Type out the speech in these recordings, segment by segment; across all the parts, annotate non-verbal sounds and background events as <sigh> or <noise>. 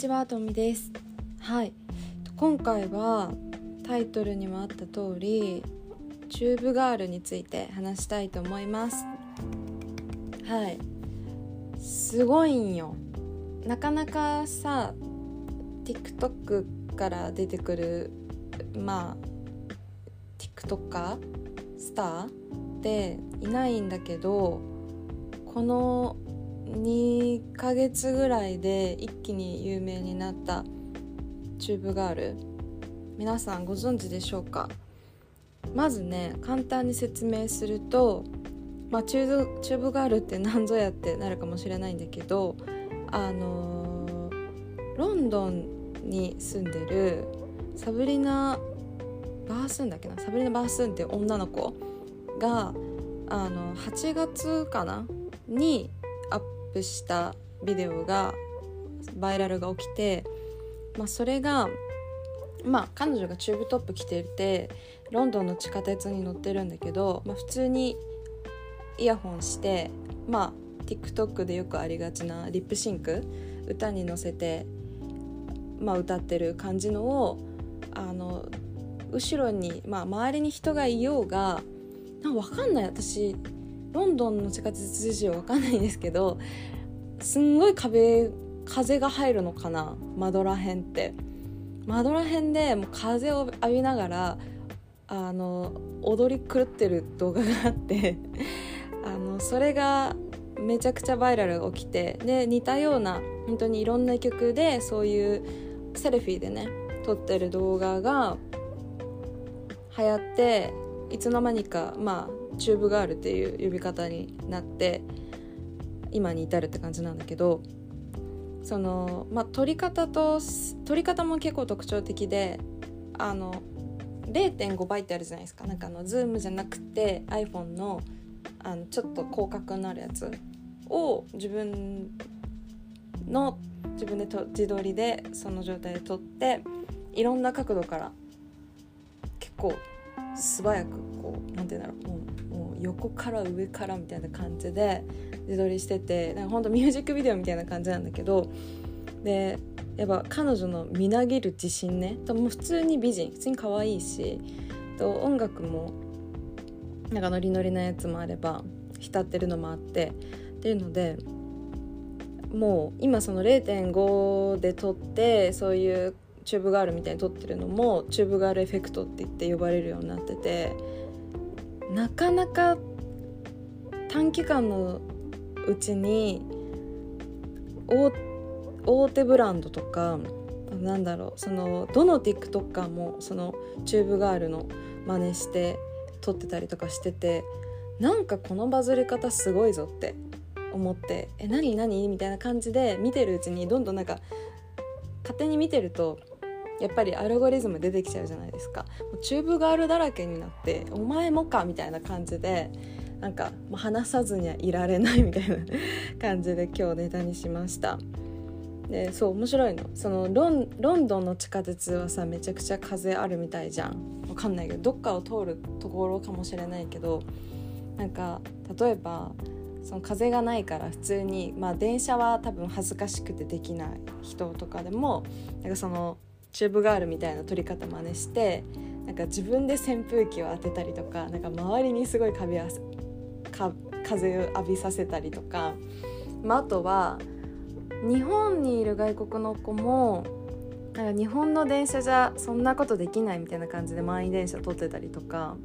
ちはとみです。はい。今回はタイトルにもあった通りチューブガールについて話したいと思います。はい。すごいんよ。なかなかさ TikTok から出てくるまあ TikToker スターっていないんだけどこの2ヶ月ぐらいで一気に有名になったチューブガール。皆さんご存知でしょうか？まずね簡単に説明すると、まあ、チューブチューブガールって何ぞやってなるかもしれないんだけどあのー、ロンドンに住んでるサブリナ・バースンだっけな？サブリナ・バースンって女の子があの8月かな？にアップしたビデオがバイラルが起きて、まあ、それがまあ彼女がチューブトップ着ててロンドンの地下鉄に乗ってるんだけど、まあ、普通にイヤホンしてまあ TikTok でよくありがちなリップシンク歌に乗せて、まあ、歌ってる感じのをあの後ろに、まあ、周りに人がいようがなんか分かんない。私ロンドンの地下鉄事情分かんないんですけどすんごい壁風が入るのかな？窓らへんって。窓らへんでもう風を浴びながらあの踊り狂ってる動画があって <laughs> あのそれがめちゃくちゃバイラル起きてで似たような本当にいろんな曲でそういうセルフィーでね撮ってる動画が流行っていつの間にかまあチューブガールっていう呼び方になって今に至るって感じなんだけどそのまあ撮り方と撮り方も結構特徴的であの0.5倍ってあるじゃないですか。なんかあのズームじゃなくて iPhone のあのちょっと広角になるやつを自分の自分でと自撮りでその状態で撮っていろんな角度から結構素早くこう何て言うんだろううもう横から上からみたいな感じで自撮りしててなんかほんとミュージックビデオみたいな感じなんだけどでやっぱ彼女のみなぎる自信ねとも普通に美人普通に可愛いしと音楽もなんかノリノリなやつもあれば浸ってるのもあってっていうのでもう今その0.5で撮ってそういうチューブガールみたいに撮ってるのもチューブガールエフェクトって言って呼ばれるようになっててなかなか短期間のうちに大手ブランドとかなんだろうそのどの TikToker もそのチューブガールの真似して撮ってたりとかしててなんかこのバズり方すごいぞって思って「え何何?」みたいな感じで見てるうちにどんどんなんか勝手に見てるとやっぱりアルゴリズム出てきちゃうじゃないですか。チューブガールだらけになって「お前もか」みたいな感じでなんか話さずにはいられないみたいな感じで今日ネタにしました。でそう面白いの。そのロンロンドンの地下鉄はさめちゃくちゃ風あるみたいじゃん。わかんないけどどっかを通るところかもしれないけどなんか例えばその風がないから普通に、まあ、電車は多分恥ずかしくてできない人とかでもなんかそのチューブガールみたいな撮り方真似してなんか自分で扇風機を当てたりとかなんか周りにすごい風を浴びさせたりとか、まあ、あとは日本にいる外国の子もなんか日本の電車じゃそんなことできないみたいな感じで満員電車撮ってたりとか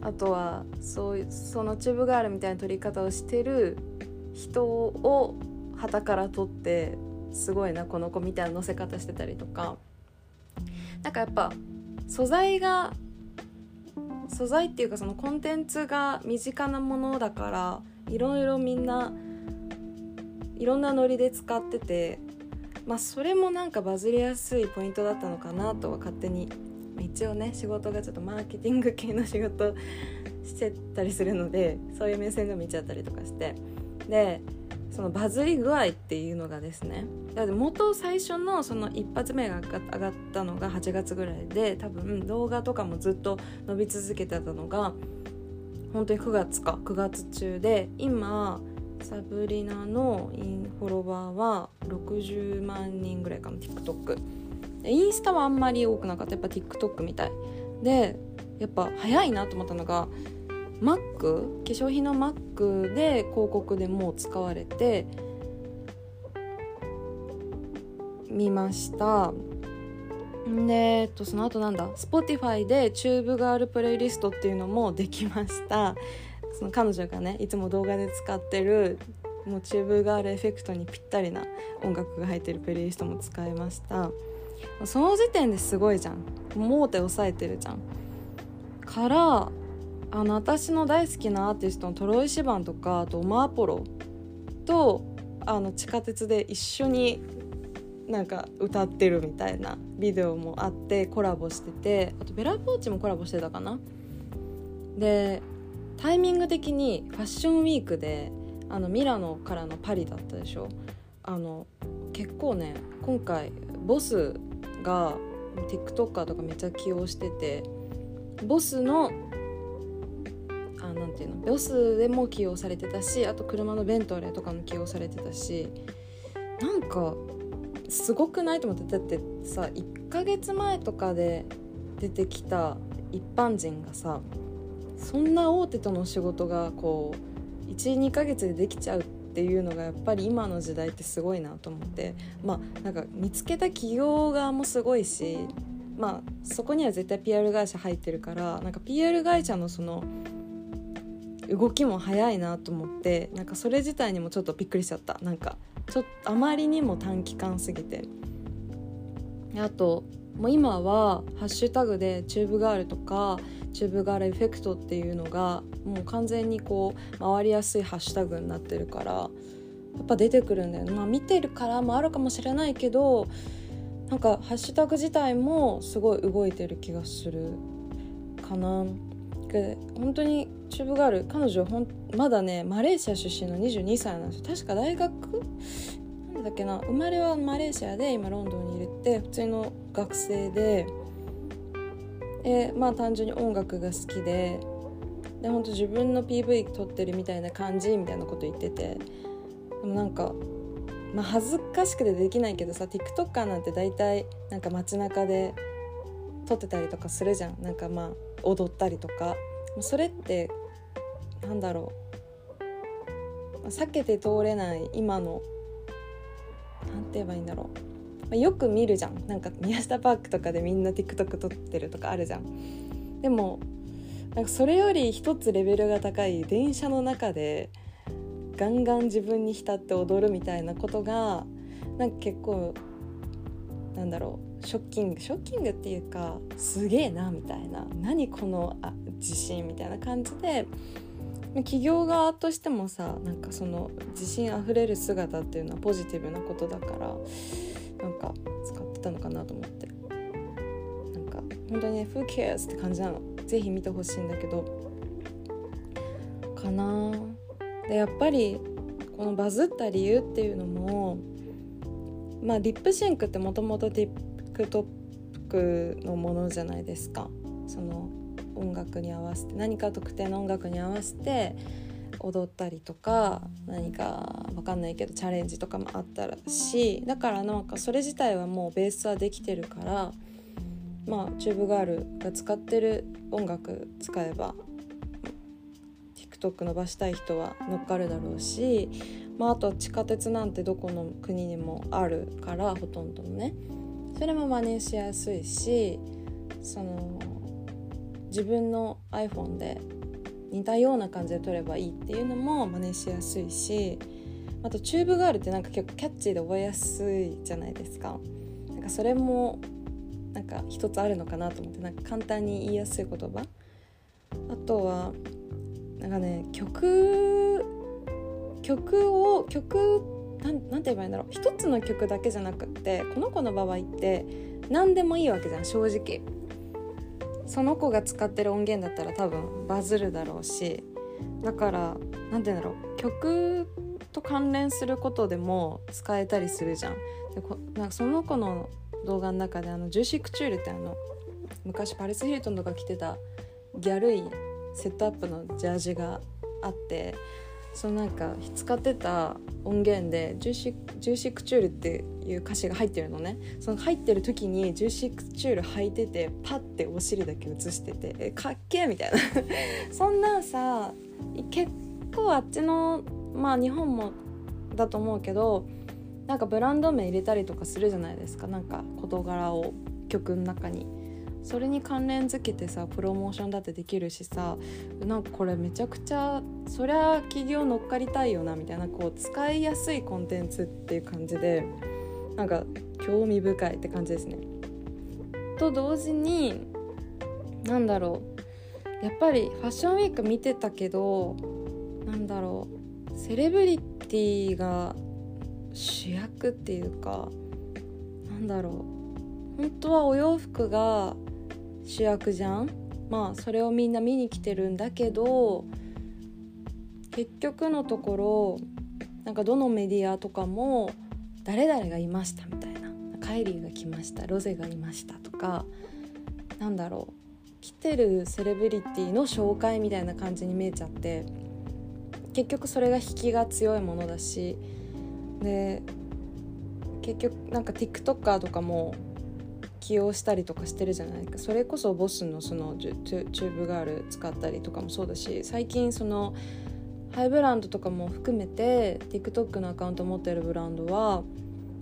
あとはそうそのチューブガールみたいな撮り方をしてる人を旗から撮ってすごいなこの子みたいな乗せ方してたりとか。なんかやっぱ素材が素材っていうかそのコンテンツが身近なものだからいろいろみんないろんなノリで使っててまあそれもなんかバズりやすいポイントだったのかなとは勝手に一応ね仕事がちょっとマーケティング系の仕事してたりするのでそういう目線で見ちゃったりとかして。でそのバズり具合っていうのがですねだって元最初のその一発目が上がったのが8月ぐらいで多分動画とかもずっと伸び続けてたのが本当に9月か9月中で今サブリナのインフォロワーは60万人ぐらいかも TikTok インスタはあんまり多くなかった。やっぱ TikTok みたい。でやっぱ早いなと思ったのが Mac 化粧品の Mac で広告でもう使われて見ました。で、えっと、その後なんだ？Spotify でチューブガールプレイリストっていうのもできました。その彼女がねいつも動画で使ってるもうチューブガールエフェクトにぴったりな音楽が入ってるプレイリストも使いました。その時点ですごいじゃん。もう手押さえてるじゃん。からあの私の大好きなアーティストのトロイ・シバンとかあとオマー・アポロとあの地下鉄で一緒になんか歌ってるみたいなビデオもあってコラボしててあとベラポーチもコラボしてたかな。でタイミング的にファッションウィークであのミラノからのパリだったでしょ。あの結構ね今回ボスが TikToker とかめっちゃ起用しててボスのあなんていうのボスでも起用されてたしあと車のベントレーとかも起用されてたしなんかすごくないと思ってだってさ1ヶ月前とかで出てきた一般人がさそんな大手との仕事がこう12ヶ月でできちゃうっていうのがやっぱり今の時代ってすごいなと思ってまあなんか見つけた企業側もすごいしまあそこには絶対 PR 会社入ってるからなんか PR 会社のその動きも早いなと思ってなんかそれ自体にもちょっとびっくりしちゃった。なんかちょっとあまりにも短期間すぎて。あともう今はハッシュタグでチューブガールとかチューブガールエフェクトっていうのがもう完全にこう回りやすいハッシュタグになってるからやっぱ出てくるんだよね。まあ見てるからもあるかもしれないけどなんかハッシュタグ自体もすごい動いてる気がするかな。本当にチューブガール彼女ほんまだねマレーシア出身の22歳なんですよ。確か大学？なんだっけな。生まれはマレーシアで今ロンドンにいるって普通の学生で。でまあ単純に音楽が好きで。で本当自分の PV 撮ってるみたいな感じみたいなこと言ってて。でもなんかまあ恥ずかしくてできないけどさ TikToker なんて大体なんか街中で撮ってたりとかするじゃん。なんかまあ踊ったりとか。それってなんだろう。避けて通れない今の何て言えばいいんだろう、よく見るじゃん。なんか宮下パークとかでみんな TikTok 撮ってるとかあるじゃん。でもなんかそれより一つレベルが高い電車の中でガンガン自分に浸って踊るみたいなことがなんか結構なんだろう。ショッキングショッキングっていうかすげえなみたいな何このあ自信みたいな感じで企業側としてもさなんかその自信あふれる姿っていうのはポジティブなことだからなんか使ってたのかなと思って。なんか本当にね「Who cares?」って感じなの。是非見てほしいんだけど。かな。でやっぱりこのバズった理由っていうのもまあリップシンクってもともと TikTok のものじゃないですか。その音楽に合わせて何か特定の音楽に合わせて踊ったりとか何か分かんないけどチャレンジとかもあったらしだからなんかそれ自体はもうベースはできてるからまあチューブガールが使ってる音楽使えば TikTok 伸ばしたい人は乗っかるだろうし、まあ、あと地下鉄なんてどこの国にもあるからほとんどのね。それも真似しやすいしその自分の iPhone で似たような感じで撮ればいいっていうのも真似しやすいしあとチューブガールってなんか結構キャッチーで覚えやすいじゃないですか。なんかそれもなんか一つあるのかなと思ってなんか簡単に言いやすい言葉。あとはなんかね曲曲を曲なんなんて言えばいいんだろう。一つの曲だけじゃなくってこの子の場合って何でもいいわけじゃん正直。その子が使ってる音源だったら多分バズるだろうし。だから何て言うんだろう。曲と関連することでも使えたりするじゃん。でこなんかその子の動画の中であのジューシークチュールってあの昔パリス・ヒルトンとか着てたギャルいセットアップのジャージがあってそのなんか使ってた音源でジューシジューシクチュールっていう歌詞が入ってるのね。その入ってる時にジューシクチュール履いててパッてお尻だけ映しててえかっけえみたいな。<laughs> そんなんさ結構あっちのまあ日本もだと思うけどなんかブランド名入れたりとかするじゃないですか。なんか事柄を曲の中に。それに関連づけてさプロモーションだってできるしさなんかこれめちゃくちゃそりゃ企業乗っかりたいよなみたいなこう使いやすいコンテンツっていう感じでなんか興味深いって感じですね。と同時になんだろうやっぱりファッションウィーク見てたけどなんだろうセレブリティが主役っていうかなんだろう本当はお洋服が主役じゃん？まあそれをみんな見に来てるんだけど結局のところなんかどのメディアとかも誰々がいましたみたいな。カイリーが来ました。ロゼがいましたとかなんだろう。来てるセレブリティの紹介みたいな感じに見えちゃって結局それが引きが強いものだしで結局なんか TikToker とかも起用したりとかしてるじゃないか。それこそボスのそのチューブガール使ったりとかもそうだし最近そのハイブランドとかも含めて TikTok のアカウント持ってるブランドは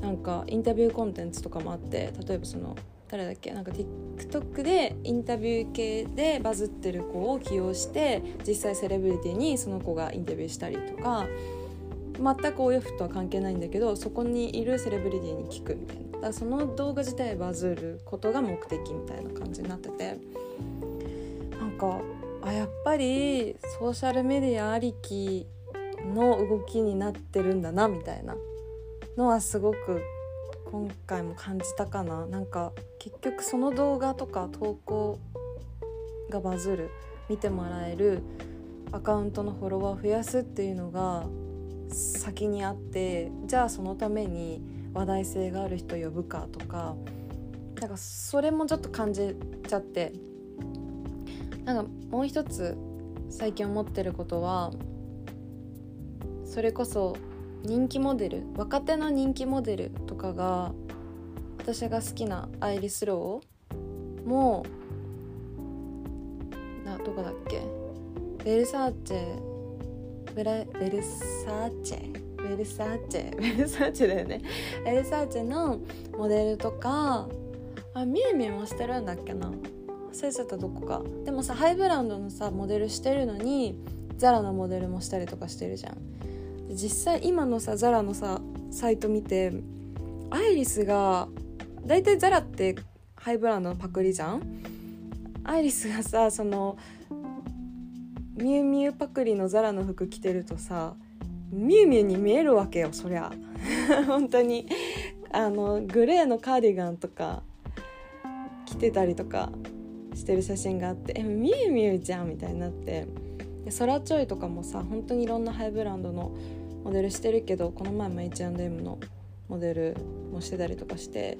なんかインタビューコンテンツとかもあって例えばその誰だっけなんか TikTok でインタビュー系でバズってる子を起用して実際セレブリティにその子がインタビューしたりとか全くお洋服とは関係ないんだけどそこにいるセレブリティに聞くみたいな。だその動画自体バズることが目的みたいな感じになっててなんかあやっぱりソーシャルメディアありきの動きになってるんだなみたいなのはすごく今回も感じたかな。なんか結局その動画とか投稿がバズる見てもらえるアカウントのフォロワーを増やすっていうのが先にあってじゃあそのために話題性がある人呼ぶかとかなんかそれもちょっと感じちゃってなんかもう一つ最近思ってることはそれこそ人気モデル若手の人気モデルとかが私が好きなアイリス・ローもなどこだっけ？ベルサーチェベラベルサーチェ？ベルサーチェベルサーチェだよね。ベルサーチェのモデルとかあミュウミュウもしてるんだっけな。忘れちゃったどこか。でもさハイブランドのさモデルしてるのにザラのモデルもしたりとかしてるじゃん。実際今のさザラのさサイト見てアイリスが大体ザラってハイブランドのパクリじゃん？アイリスがさそのミュウミュウパクリのザラの服着てるとさミュウミュウに見えるわけよそりゃ。<laughs> 本当に。あのグレーのカーディガンとか着てたりとかしてる写真があってえミュウミュウじゃんみたいになって。でソラチョイとかもさ本当にいろんなハイブランドのモデルしてるけどこの前も H&M のモデルもしてたりとかして。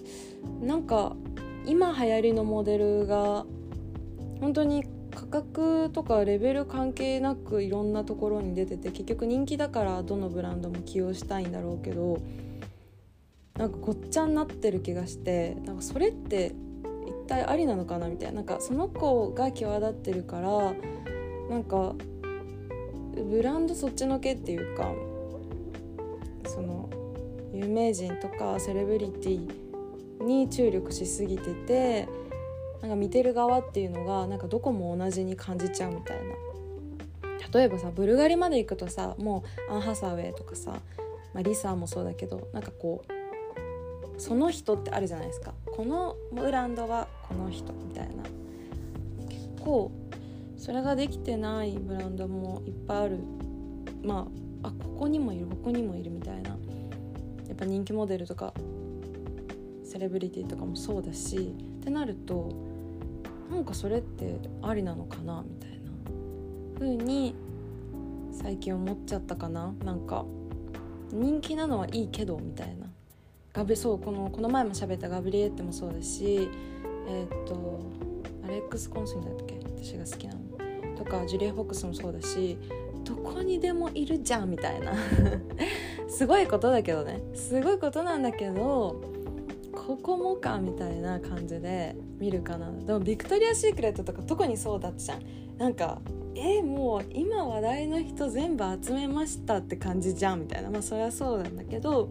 なんか今流行りのモデルが本当に価格とかレベル関係なくいろんなところに出てて結局人気だからどのブランドも起用したいんだろうけどなんかごっちゃになってる気がしてなんかそれって一体ありなのかなみたいな。なんかその子が際立ってるからなんかブランドそっちのけっていうかその有名人とかセレブリティに注力しすぎててなんか見てる側っていうのがなんかどこも同じに感じちゃうみたいな。例えばさブルガリまで行くとさもうアン・ハサウェイとかさ、まあ、リサーもそうだけどなんかこうその人ってあるじゃないですか。このブランドはこの人みたいな。結構それができてないブランドもいっぱいある。まああここにもいるここにもいるみたいな。やっぱ人気モデルとかセレブリティとかもそうだしってなるとなんかそれってありなのかなみたいな風に最近思っちゃったかな。なんか人気なのはいいけどみたいな。ガブそうこのこの前も喋ったガブリエッテもそうだしえー、っとアレックス・コンスンだっけ？私が好きなの。とかジュリア・フォックスもそうだしどこにでもいるじゃんみたいな。<laughs> すごいことだけどね。すごいことなんだけどここもかみたいな感じで見るかな。でもビクトリア・シークレットとか特にそうだったじゃん。なんかえもう今話題の人全部集めましたって感じじゃん。みたいな。まあそれはそうなんだけど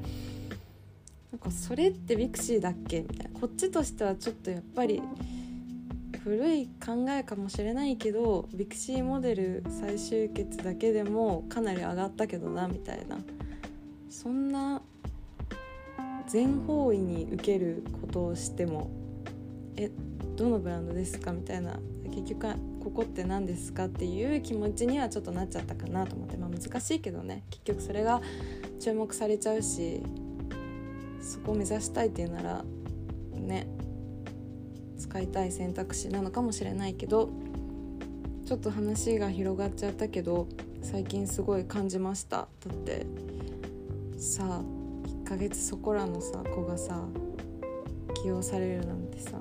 なんかそれってビクシーだっけ？みたいな。こっちとしてはちょっとやっぱり古い考えかもしれないけどビクシーモデル再集結だけでもかなり上がったけどな。みたいな。そんな全方位に受けることをしてもえどのブランドですか？みたいな結局ここって何ですか？っていう気持ちにはちょっとなっちゃったかなと思って、まあ、難しいけどね。結局それが注目されちゃうしそこを目指したいっていうならね使いたい選択肢なのかもしれないけどちょっと話が広がっちゃったけど最近すごい感じました。だってさあ1ヶ月そこらのさ子がさ起用されるなんてさ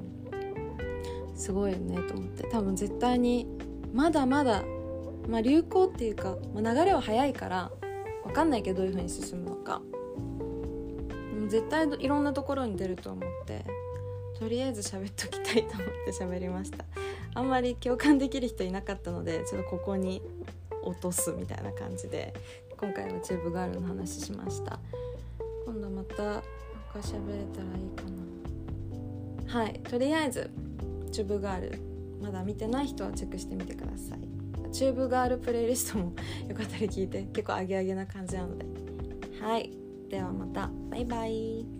すごいよねと思って。多分絶対にまだまだ、まあ、流行っていうか、まあ、流れは早いから分かんないけどどういう風に進むのか。絶対いろんなところに出ると思ってとりあえず喋っときたいと思って <laughs> 喋りました。あんまり共感できる人いなかったのでちょっとここに落とすみたいな感じで今回はチューブガールの話しました。今度また他喋れたらいいかな。はいとりあえずチューブガールまだ見てない人はチェックしてみてください。チューブガールプレイリストも <laughs> よかったら聞いて。結構アゲアゲな感じなので。はい。ではまた。バイバイ。